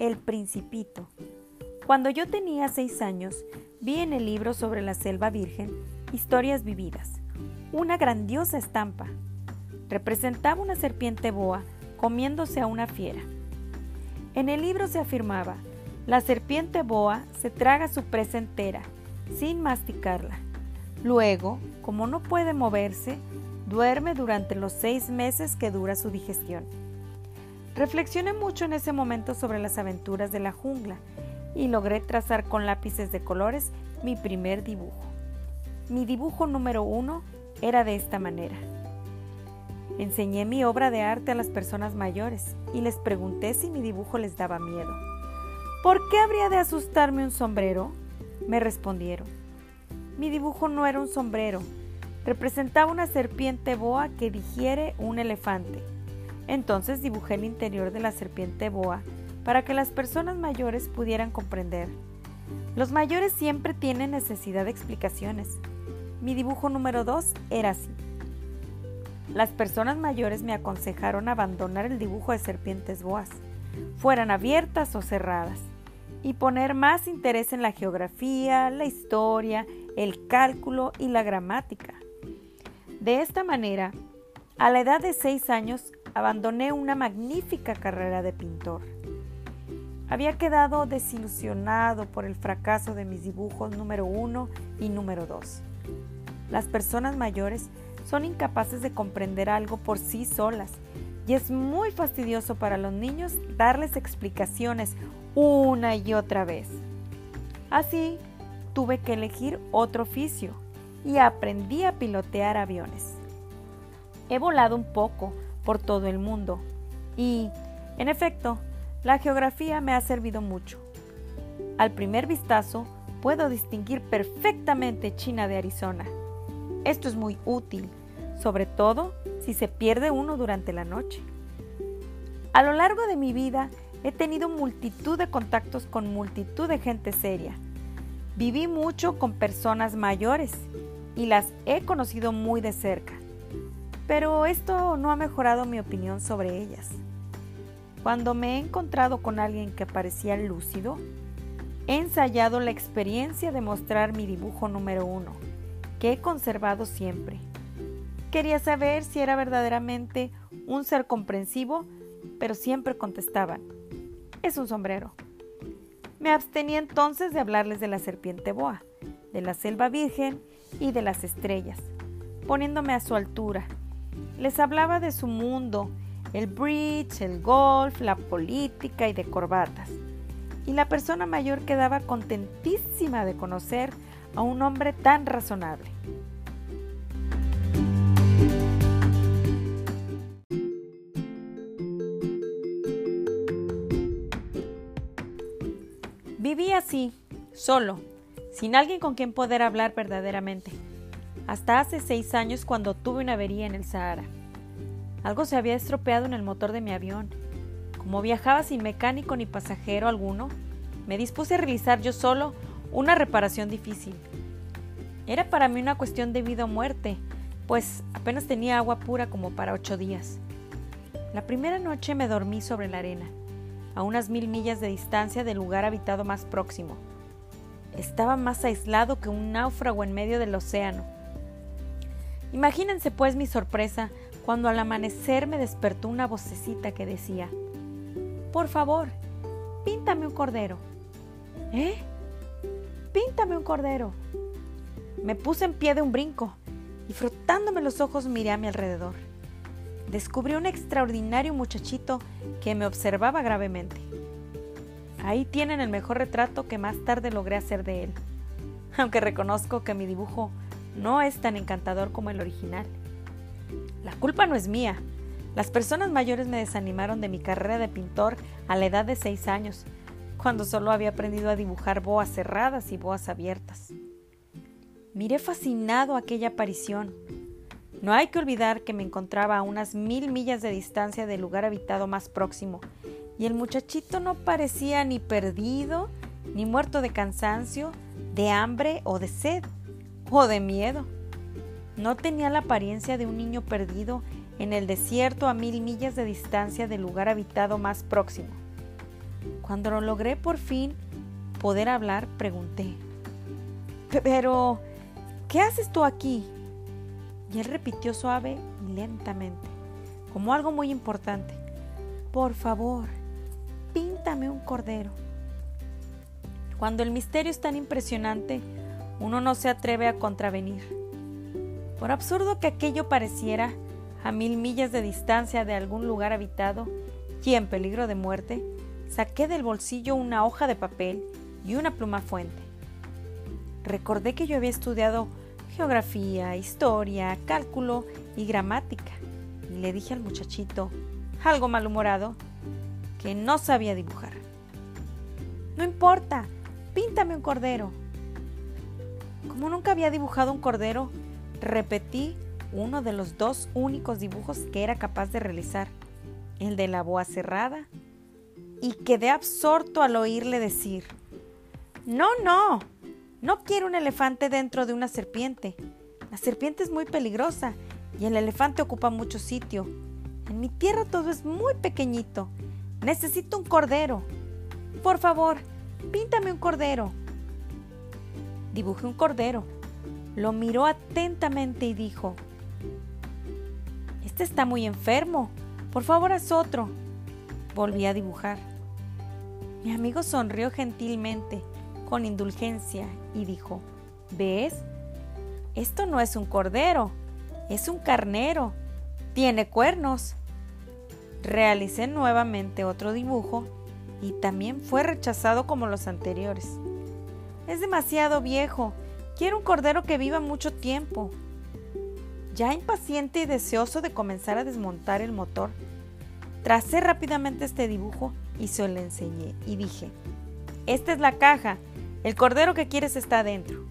El Principito. Cuando yo tenía seis años, vi en el libro sobre la selva virgen Historias vividas, una grandiosa estampa. Representaba una serpiente boa comiéndose a una fiera. En el libro se afirmaba, la serpiente boa se traga su presa entera, sin masticarla. Luego, como no puede moverse, duerme durante los seis meses que dura su digestión. Reflexioné mucho en ese momento sobre las aventuras de la jungla y logré trazar con lápices de colores mi primer dibujo. Mi dibujo número uno era de esta manera. Enseñé mi obra de arte a las personas mayores y les pregunté si mi dibujo les daba miedo. ¿Por qué habría de asustarme un sombrero? Me respondieron. Mi dibujo no era un sombrero, representaba una serpiente boa que digiere un elefante. Entonces dibujé el interior de la serpiente boa para que las personas mayores pudieran comprender. Los mayores siempre tienen necesidad de explicaciones. Mi dibujo número 2 era así. Las personas mayores me aconsejaron abandonar el dibujo de serpientes boas, fueran abiertas o cerradas, y poner más interés en la geografía, la historia, el cálculo y la gramática. De esta manera, a la edad de seis años, abandoné una magnífica carrera de pintor. Había quedado desilusionado por el fracaso de mis dibujos número uno y número dos. Las personas mayores son incapaces de comprender algo por sí solas y es muy fastidioso para los niños darles explicaciones una y otra vez. Así, tuve que elegir otro oficio y aprendí a pilotear aviones. He volado un poco por todo el mundo y, en efecto, la geografía me ha servido mucho. Al primer vistazo, puedo distinguir perfectamente China de Arizona. Esto es muy útil sobre todo si se pierde uno durante la noche. A lo largo de mi vida he tenido multitud de contactos con multitud de gente seria. Viví mucho con personas mayores y las he conocido muy de cerca. Pero esto no ha mejorado mi opinión sobre ellas. Cuando me he encontrado con alguien que parecía lúcido, he ensayado la experiencia de mostrar mi dibujo número uno, que he conservado siempre. Quería saber si era verdaderamente un ser comprensivo, pero siempre contestaban, es un sombrero. Me abstenía entonces de hablarles de la serpiente boa, de la selva virgen y de las estrellas, poniéndome a su altura. Les hablaba de su mundo, el bridge, el golf, la política y de corbatas. Y la persona mayor quedaba contentísima de conocer a un hombre tan razonable. Viví así, solo, sin alguien con quien poder hablar verdaderamente, hasta hace seis años cuando tuve una avería en el Sahara. Algo se había estropeado en el motor de mi avión. Como viajaba sin mecánico ni pasajero alguno, me dispuse a realizar yo solo una reparación difícil. Era para mí una cuestión de vida o muerte, pues apenas tenía agua pura como para ocho días. La primera noche me dormí sobre la arena a unas mil millas de distancia del lugar habitado más próximo. Estaba más aislado que un náufrago en medio del océano. Imagínense pues mi sorpresa cuando al amanecer me despertó una vocecita que decía, Por favor, píntame un cordero. ¿Eh? Píntame un cordero. Me puse en pie de un brinco y frotándome los ojos miré a mi alrededor descubrí un extraordinario muchachito que me observaba gravemente. Ahí tienen el mejor retrato que más tarde logré hacer de él, aunque reconozco que mi dibujo no es tan encantador como el original. La culpa no es mía. Las personas mayores me desanimaron de mi carrera de pintor a la edad de seis años, cuando solo había aprendido a dibujar boas cerradas y boas abiertas. Miré fascinado aquella aparición, no hay que olvidar que me encontraba a unas mil millas de distancia del lugar habitado más próximo, y el muchachito no parecía ni perdido, ni muerto de cansancio, de hambre o de sed, o de miedo. No tenía la apariencia de un niño perdido en el desierto a mil millas de distancia del lugar habitado más próximo. Cuando logré por fin poder hablar, pregunté, pero, ¿qué haces tú aquí? Y él repitió suave y lentamente, como algo muy importante, por favor, píntame un cordero. Cuando el misterio es tan impresionante, uno no se atreve a contravenir. Por absurdo que aquello pareciera, a mil millas de distancia de algún lugar habitado y en peligro de muerte, saqué del bolsillo una hoja de papel y una pluma fuente. Recordé que yo había estudiado geografía, historia, cálculo y gramática, y le dije al muchachito, algo malhumorado, que no sabía dibujar. No importa, píntame un cordero. Como nunca había dibujado un cordero, repetí uno de los dos únicos dibujos que era capaz de realizar, el de la boa cerrada, y quedé absorto al oírle decir, no, no, no quiero un elefante dentro de una serpiente. La serpiente es muy peligrosa y el elefante ocupa mucho sitio. En mi tierra todo es muy pequeñito. Necesito un cordero. Por favor, píntame un cordero. Dibujé un cordero. Lo miró atentamente y dijo, Este está muy enfermo. Por favor, haz otro. Volví a dibujar. Mi amigo sonrió gentilmente, con indulgencia, y dijo, ¿ves? Esto no es un cordero, es un carnero. Tiene cuernos. Realicé nuevamente otro dibujo y también fue rechazado como los anteriores. Es demasiado viejo. Quiero un cordero que viva mucho tiempo. Ya impaciente y deseoso de comenzar a desmontar el motor, tracé rápidamente este dibujo y se lo enseñé y dije, esta es la caja, el cordero que quieres está adentro.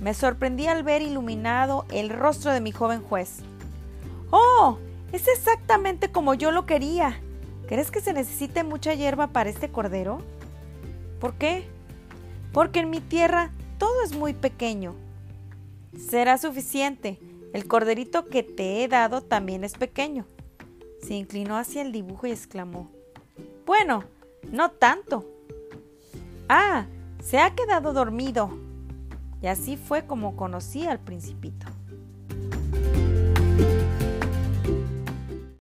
Me sorprendí al ver iluminado el rostro de mi joven juez. ¡Oh! Es exactamente como yo lo quería. ¿Crees que se necesite mucha hierba para este cordero? ¿Por qué? Porque en mi tierra todo es muy pequeño. Será suficiente. El corderito que te he dado también es pequeño. Se inclinó hacia el dibujo y exclamó. Bueno, no tanto. Ah, se ha quedado dormido. Y así fue como conocí al principito.